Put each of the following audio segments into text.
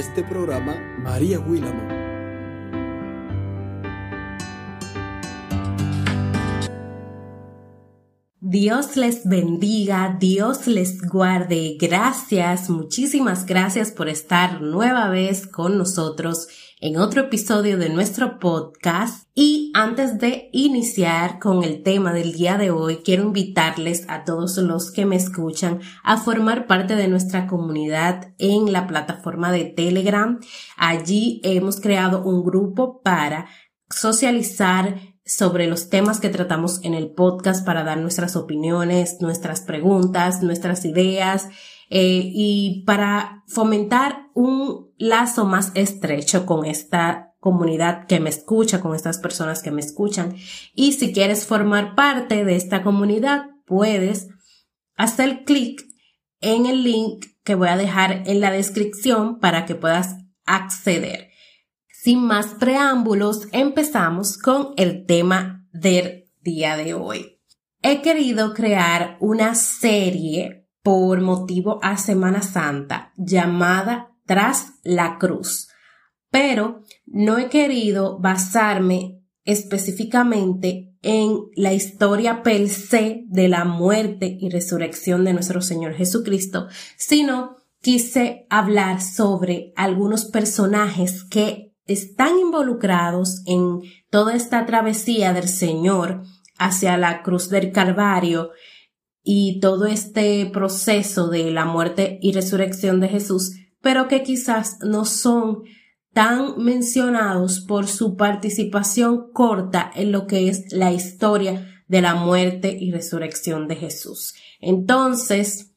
este programa, María Willamo. Dios les bendiga, Dios les guarde. Gracias, muchísimas gracias por estar nueva vez con nosotros en otro episodio de nuestro podcast. Y antes de iniciar con el tema del día de hoy, quiero invitarles a todos los que me escuchan a formar parte de nuestra comunidad en la plataforma de Telegram. Allí hemos creado un grupo para socializar sobre los temas que tratamos en el podcast para dar nuestras opiniones, nuestras preguntas, nuestras ideas eh, y para fomentar un lazo más estrecho con esta comunidad que me escucha, con estas personas que me escuchan. Y si quieres formar parte de esta comunidad, puedes hacer clic en el link que voy a dejar en la descripción para que puedas acceder. Sin más preámbulos, empezamos con el tema del día de hoy. He querido crear una serie por motivo a Semana Santa llamada Tras la Cruz, pero no he querido basarme específicamente en la historia per se de la muerte y resurrección de nuestro Señor Jesucristo, sino quise hablar sobre algunos personajes que están involucrados en toda esta travesía del Señor hacia la cruz del Calvario y todo este proceso de la muerte y resurrección de Jesús, pero que quizás no son tan mencionados por su participación corta en lo que es la historia de la muerte y resurrección de Jesús. Entonces,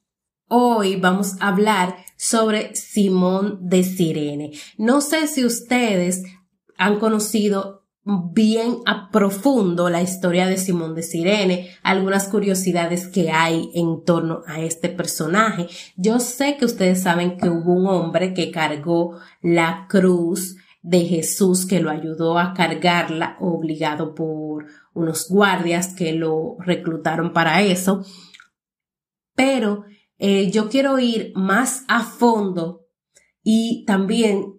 hoy vamos a hablar sobre Simón de Sirene. No sé si ustedes han conocido bien a profundo la historia de Simón de Sirene, algunas curiosidades que hay en torno a este personaje. Yo sé que ustedes saben que hubo un hombre que cargó la cruz de Jesús que lo ayudó a cargarla obligado por unos guardias que lo reclutaron para eso. Pero eh, yo quiero ir más a fondo y también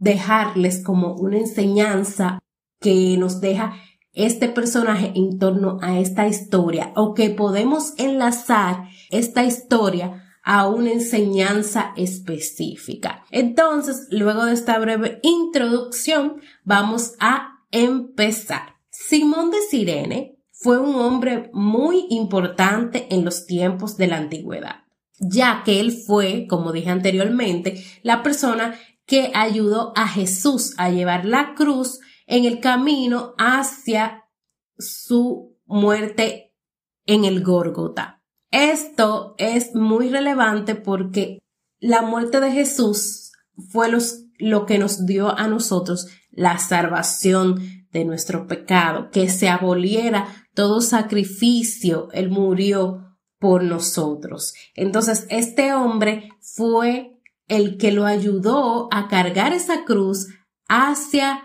dejarles como una enseñanza que nos deja este personaje en torno a esta historia o que podemos enlazar esta historia a una enseñanza específica. Entonces, luego de esta breve introducción, vamos a empezar. Simón de Sirene fue un hombre muy importante en los tiempos de la antigüedad, ya que él fue, como dije anteriormente, la persona que ayudó a Jesús a llevar la cruz en el camino hacia su muerte en el Górgota. Esto es muy relevante porque la muerte de Jesús fue lo que nos dio a nosotros la salvación de nuestro pecado, que se aboliera todo sacrificio, Él murió por nosotros. Entonces, este hombre fue el que lo ayudó a cargar esa cruz hacia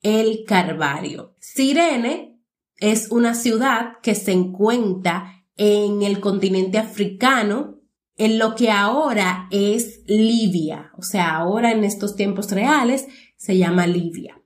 el Carvario. Sirene es una ciudad que se encuentra en el continente africano, en lo que ahora es Libia. O sea, ahora en estos tiempos reales se llama Libia.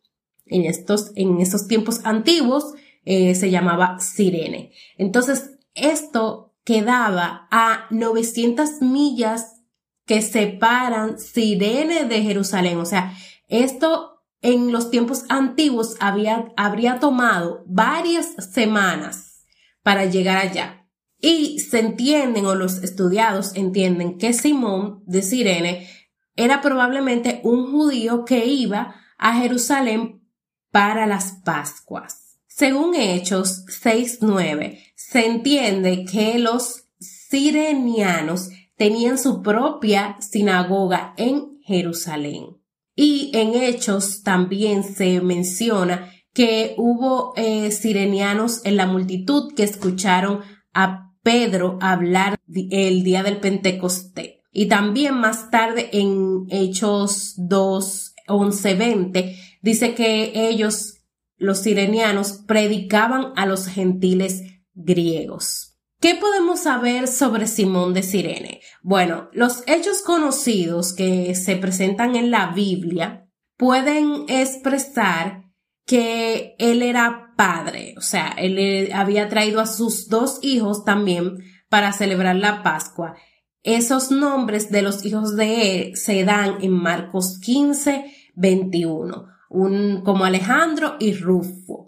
En estos, en esos tiempos antiguos eh, se llamaba Sirene. Entonces, esto quedaba a 900 millas que separan Sirene de Jerusalén. O sea, esto en los tiempos antiguos había, habría tomado varias semanas para llegar allá. Y se entienden, o los estudiados entienden, que Simón de Sirene era probablemente un judío que iba a Jerusalén para las Pascuas. Según Hechos 6.9, se entiende que los sirenianos tenían su propia sinagoga en Jerusalén. Y en Hechos también se menciona que hubo eh, sirenianos en la multitud que escucharon a Pedro hablar el día del Pentecostés. Y también más tarde en Hechos 2, 11, 20, dice que ellos, los sirenianos, predicaban a los gentiles griegos. ¿Qué ¿Qué podemos saber sobre Simón de Sirene? Bueno, los hechos conocidos que se presentan en la Biblia pueden expresar que él era padre, o sea, él había traído a sus dos hijos también para celebrar la Pascua. Esos nombres de los hijos de él se dan en Marcos 15, 21, un, como Alejandro y Rufo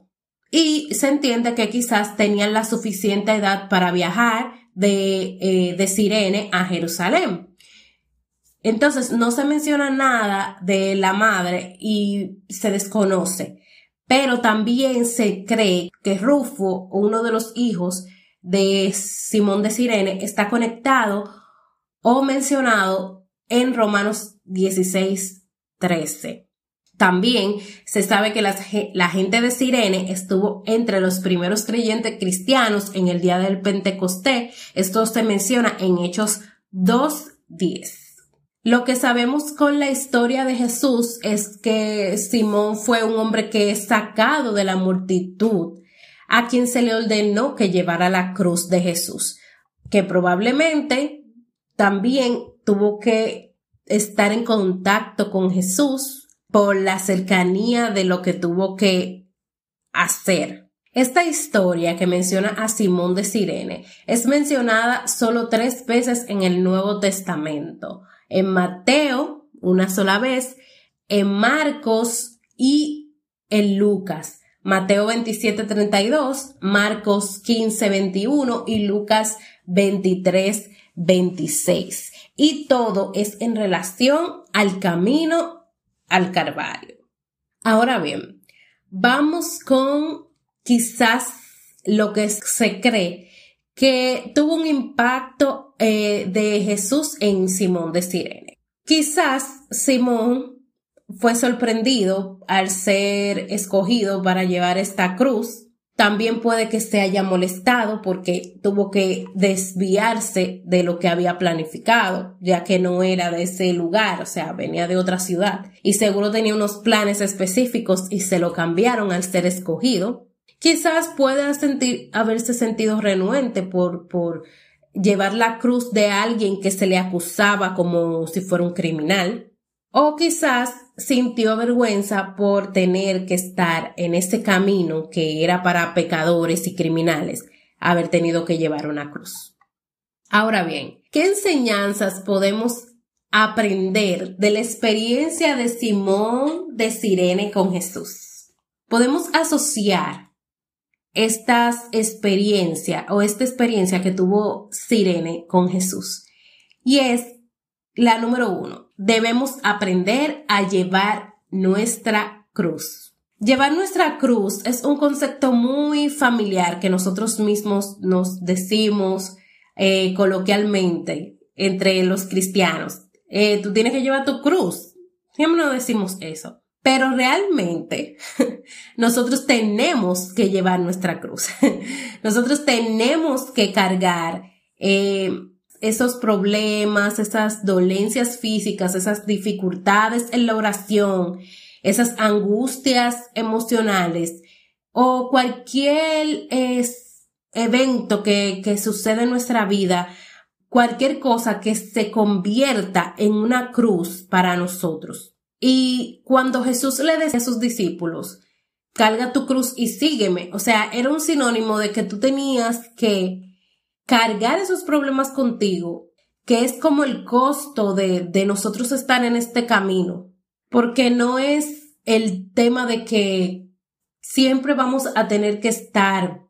y se entiende que quizás tenían la suficiente edad para viajar de, eh, de Sirene a Jerusalén. Entonces no se menciona nada de la madre y se desconoce, pero también se cree que Rufo, uno de los hijos de Simón de Sirene, está conectado o mencionado en Romanos 16, 13. También se sabe que la gente de Sirene estuvo entre los primeros creyentes cristianos en el día del Pentecostés. Esto se menciona en Hechos 2.10. Lo que sabemos con la historia de Jesús es que Simón fue un hombre que es sacado de la multitud, a quien se le ordenó que llevara la cruz de Jesús, que probablemente también tuvo que estar en contacto con Jesús por la cercanía de lo que tuvo que hacer. Esta historia que menciona a Simón de Sirene es mencionada solo tres veces en el Nuevo Testamento. En Mateo, una sola vez, en Marcos y en Lucas. Mateo 27, 32, Marcos 15, 21 y Lucas 23, 26. Y todo es en relación al camino al Carvalho. Ahora bien, vamos con quizás lo que se cree que tuvo un impacto eh, de Jesús en Simón de Sirene. Quizás Simón fue sorprendido al ser escogido para llevar esta cruz también puede que se haya molestado porque tuvo que desviarse de lo que había planificado, ya que no era de ese lugar, o sea, venía de otra ciudad y seguro tenía unos planes específicos y se lo cambiaron al ser escogido. Quizás pueda sentir, haberse sentido renuente por, por llevar la cruz de alguien que se le acusaba como si fuera un criminal. O quizás sintió vergüenza por tener que estar en ese camino que era para pecadores y criminales, haber tenido que llevar una cruz. Ahora bien, ¿qué enseñanzas podemos aprender de la experiencia de Simón de Sirene con Jesús? Podemos asociar estas experiencia o esta experiencia que tuvo Sirene con Jesús. Y es la número uno, debemos aprender a llevar nuestra cruz. Llevar nuestra cruz es un concepto muy familiar que nosotros mismos nos decimos eh, coloquialmente entre los cristianos. Eh, tú tienes que llevar tu cruz. Siempre no decimos eso. Pero realmente nosotros tenemos que llevar nuestra cruz. nosotros tenemos que cargar eh, esos problemas, esas dolencias físicas, esas dificultades en la oración, esas angustias emocionales o cualquier evento que, que sucede en nuestra vida, cualquier cosa que se convierta en una cruz para nosotros. Y cuando Jesús le decía a sus discípulos, carga tu cruz y sígueme, o sea, era un sinónimo de que tú tenías que cargar esos problemas contigo, que es como el costo de, de nosotros estar en este camino, porque no es el tema de que siempre vamos a tener que estar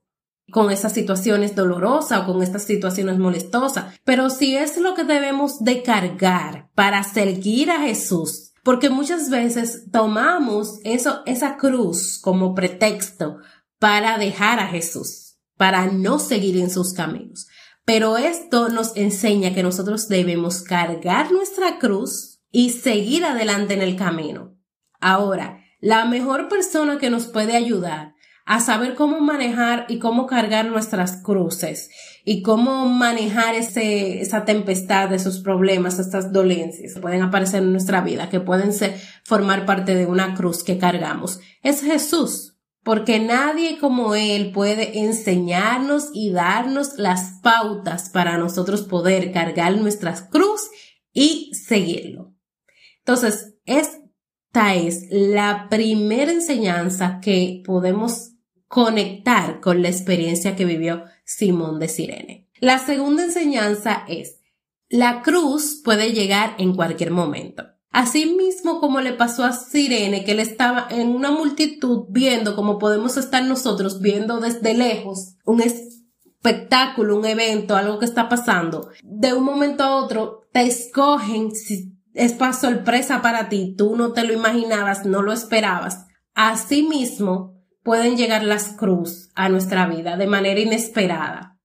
con esas situaciones dolorosas o con estas situaciones molestosas, pero si es lo que debemos de cargar para seguir a Jesús, porque muchas veces tomamos eso, esa cruz como pretexto para dejar a Jesús para no seguir en sus caminos. Pero esto nos enseña que nosotros debemos cargar nuestra cruz y seguir adelante en el camino. Ahora, la mejor persona que nos puede ayudar a saber cómo manejar y cómo cargar nuestras cruces y cómo manejar ese, esa tempestad, esos problemas, estas dolencias que pueden aparecer en nuestra vida, que pueden ser, formar parte de una cruz que cargamos. Es Jesús. Porque nadie como Él puede enseñarnos y darnos las pautas para nosotros poder cargar nuestras cruz y seguirlo. Entonces, esta es la primera enseñanza que podemos conectar con la experiencia que vivió Simón de Sirene. La segunda enseñanza es, la cruz puede llegar en cualquier momento. Así mismo como le pasó a Sirene, que él estaba en una multitud viendo como podemos estar nosotros viendo desde lejos un espectáculo, un evento, algo que está pasando. De un momento a otro te escogen, si es para sorpresa para ti, tú no te lo imaginabas, no lo esperabas. Así mismo pueden llegar las cruz a nuestra vida de manera inesperada,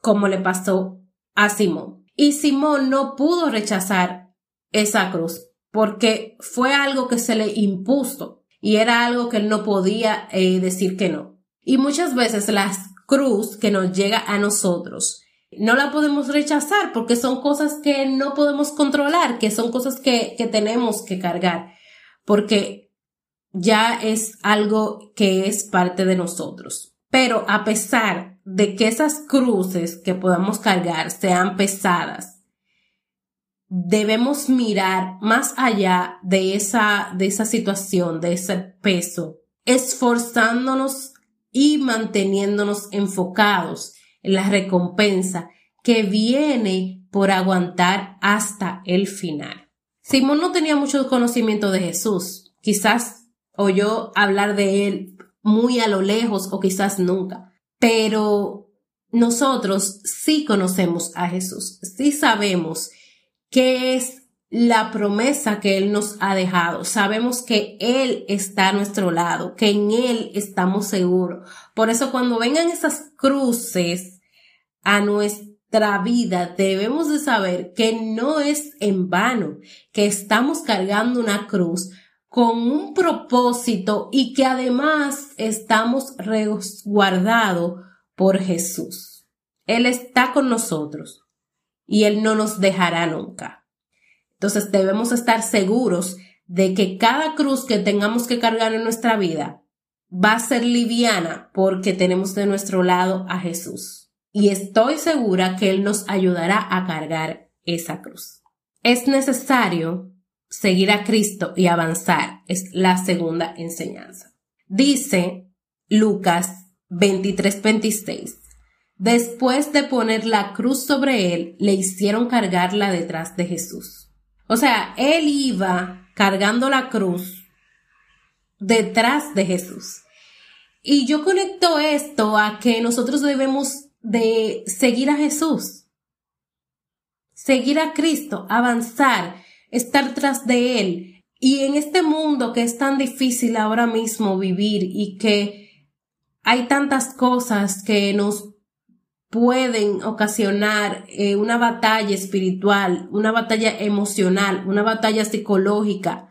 como le pasó a Simón. Y Simón no pudo rechazar esa cruz porque fue algo que se le impuso y era algo que él no podía eh, decir que no. Y muchas veces la cruz que nos llega a nosotros no la podemos rechazar porque son cosas que no podemos controlar, que son cosas que, que tenemos que cargar, porque ya es algo que es parte de nosotros. Pero a pesar de que esas cruces que podamos cargar sean pesadas, debemos mirar más allá de esa, de esa situación, de ese peso, esforzándonos y manteniéndonos enfocados en la recompensa que viene por aguantar hasta el final. Simón no tenía mucho conocimiento de Jesús, quizás oyó hablar de él muy a lo lejos o quizás nunca, pero nosotros sí conocemos a Jesús, sí sabemos ¿Qué es la promesa que Él nos ha dejado? Sabemos que Él está a nuestro lado, que en Él estamos seguros. Por eso cuando vengan esas cruces a nuestra vida, debemos de saber que no es en vano, que estamos cargando una cruz con un propósito y que además estamos resguardados por Jesús. Él está con nosotros y Él no nos dejará nunca. Entonces debemos estar seguros de que cada cruz que tengamos que cargar en nuestra vida va a ser liviana porque tenemos de nuestro lado a Jesús. Y estoy segura que Él nos ayudará a cargar esa cruz. Es necesario seguir a Cristo y avanzar. Es la segunda enseñanza. Dice Lucas 23:26. Después de poner la cruz sobre él, le hicieron cargarla detrás de Jesús. O sea, él iba cargando la cruz detrás de Jesús. Y yo conecto esto a que nosotros debemos de seguir a Jesús, seguir a Cristo, avanzar, estar tras de Él. Y en este mundo que es tan difícil ahora mismo vivir y que hay tantas cosas que nos pueden ocasionar eh, una batalla espiritual, una batalla emocional, una batalla psicológica,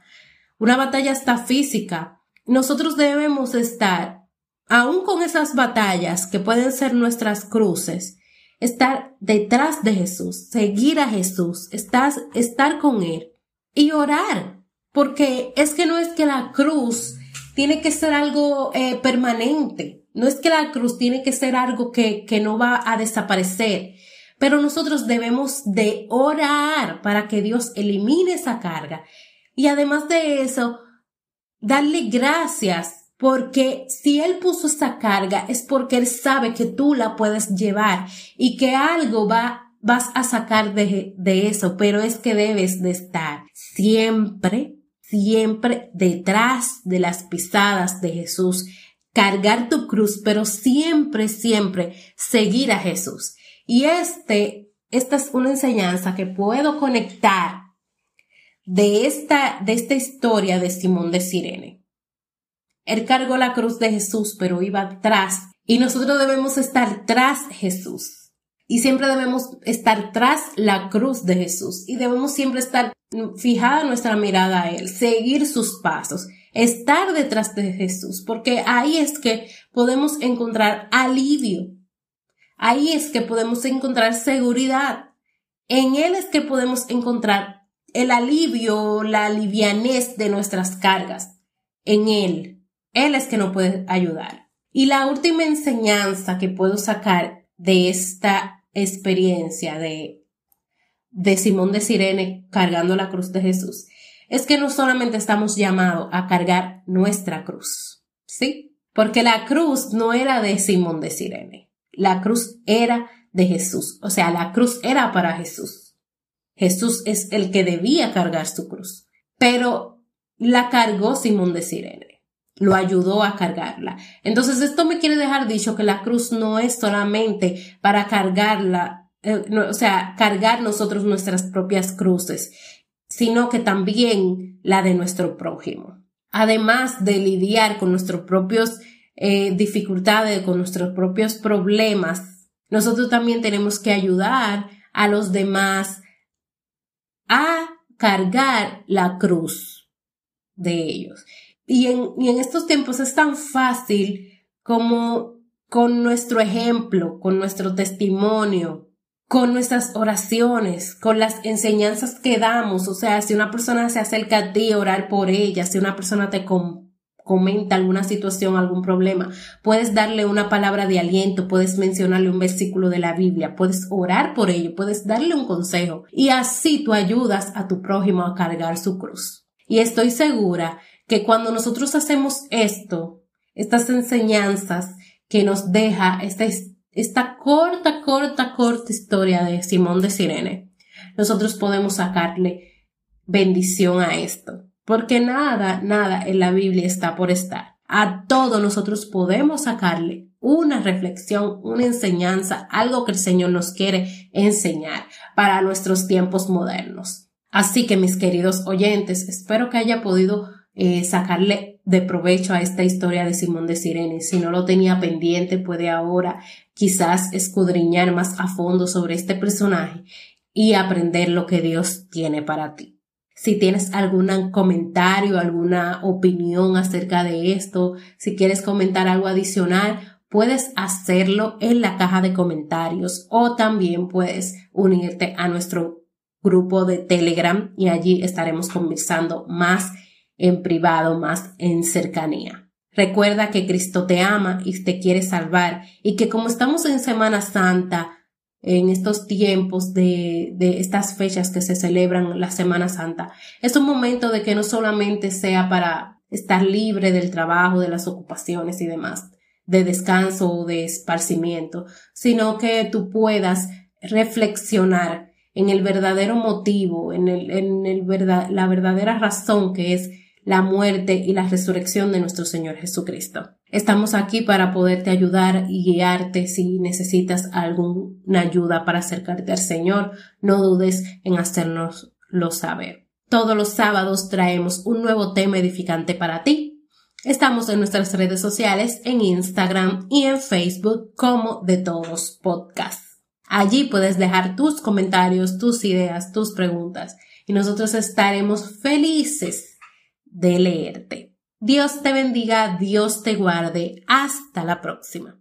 una batalla hasta física. Nosotros debemos estar, aún con esas batallas que pueden ser nuestras cruces, estar detrás de Jesús, seguir a Jesús, estar, estar con Él y orar, porque es que no es que la cruz tiene que ser algo eh, permanente. No es que la cruz tiene que ser algo que, que no va a desaparecer, pero nosotros debemos de orar para que Dios elimine esa carga. Y además de eso, darle gracias porque si Él puso esa carga es porque Él sabe que tú la puedes llevar y que algo va, vas a sacar de, de eso, pero es que debes de estar siempre, siempre detrás de las pisadas de Jesús cargar tu cruz, pero siempre, siempre seguir a Jesús. Y este, esta es una enseñanza que puedo conectar de esta, de esta historia de Simón de Sirene. Él cargó la cruz de Jesús, pero iba atrás. Y nosotros debemos estar tras Jesús. Y siempre debemos estar tras la cruz de Jesús. Y debemos siempre estar fijada nuestra mirada a Él, seguir sus pasos estar detrás de Jesús, porque ahí es que podemos encontrar alivio, ahí es que podemos encontrar seguridad, en Él es que podemos encontrar el alivio, la livianez de nuestras cargas, en Él. Él es que nos puede ayudar. Y la última enseñanza que puedo sacar de esta experiencia de, de Simón de Sirene cargando la cruz de Jesús es que no solamente estamos llamados a cargar nuestra cruz, ¿sí? Porque la cruz no era de Simón de Sirene, la cruz era de Jesús, o sea, la cruz era para Jesús. Jesús es el que debía cargar su cruz, pero la cargó Simón de Sirene, lo ayudó a cargarla. Entonces esto me quiere dejar dicho que la cruz no es solamente para cargarla, eh, o sea, cargar nosotros nuestras propias cruces, sino que también la de nuestro prójimo. Además de lidiar con nuestros propios eh, dificultades, con nuestros propios problemas, nosotros también tenemos que ayudar a los demás a cargar la cruz de ellos. Y en, estos tiempos es tan fácil como con nuestro ejemplo, con nuestro testimonio, con nuestras oraciones, con las enseñanzas que damos. O sea, si una persona se acerca a ti, orar por ella, si una persona te comenta alguna situación, algún problema, puedes darle una palabra de aliento, puedes mencionarle un versículo de la Biblia, puedes orar por ello, puedes darle un consejo y así tú ayudas a tu prójimo a cargar su cruz. Y estoy segura que cuando nosotros hacemos esto, estas enseñanzas que nos deja esta esta corta, corta, corta historia de Simón de Sirene, nosotros podemos sacarle bendición a esto. Porque nada, nada en la Biblia está por estar. A todo nosotros podemos sacarle una reflexión, una enseñanza, algo que el Señor nos quiere enseñar para nuestros tiempos modernos. Así que mis queridos oyentes, espero que haya podido eh, sacarle de provecho a esta historia de Simón de Sirene. Si no lo tenía pendiente, puede ahora quizás escudriñar más a fondo sobre este personaje y aprender lo que Dios tiene para ti. Si tienes algún comentario, alguna opinión acerca de esto, si quieres comentar algo adicional, puedes hacerlo en la caja de comentarios o también puedes unirte a nuestro grupo de Telegram y allí estaremos conversando más en privado, más en cercanía. Recuerda que Cristo te ama y te quiere salvar y que como estamos en Semana Santa, en estos tiempos de, estas fechas que se celebran la Semana Santa, es un momento de que no solamente sea para estar libre del trabajo, de las ocupaciones y demás, de descanso o de esparcimiento, sino que tú puedas reflexionar en el verdadero motivo, en, el, en el verdad, la verdadera razón que es la muerte y la resurrección de nuestro Señor Jesucristo. Estamos aquí para poderte ayudar y guiarte si necesitas alguna ayuda para acercarte al Señor. No dudes en hacernoslo saber. Todos los sábados traemos un nuevo tema edificante para ti. Estamos en nuestras redes sociales, en Instagram y en Facebook como de todos podcasts. Allí puedes dejar tus comentarios, tus ideas, tus preguntas y nosotros estaremos felices de leerte. Dios te bendiga, Dios te guarde. Hasta la próxima.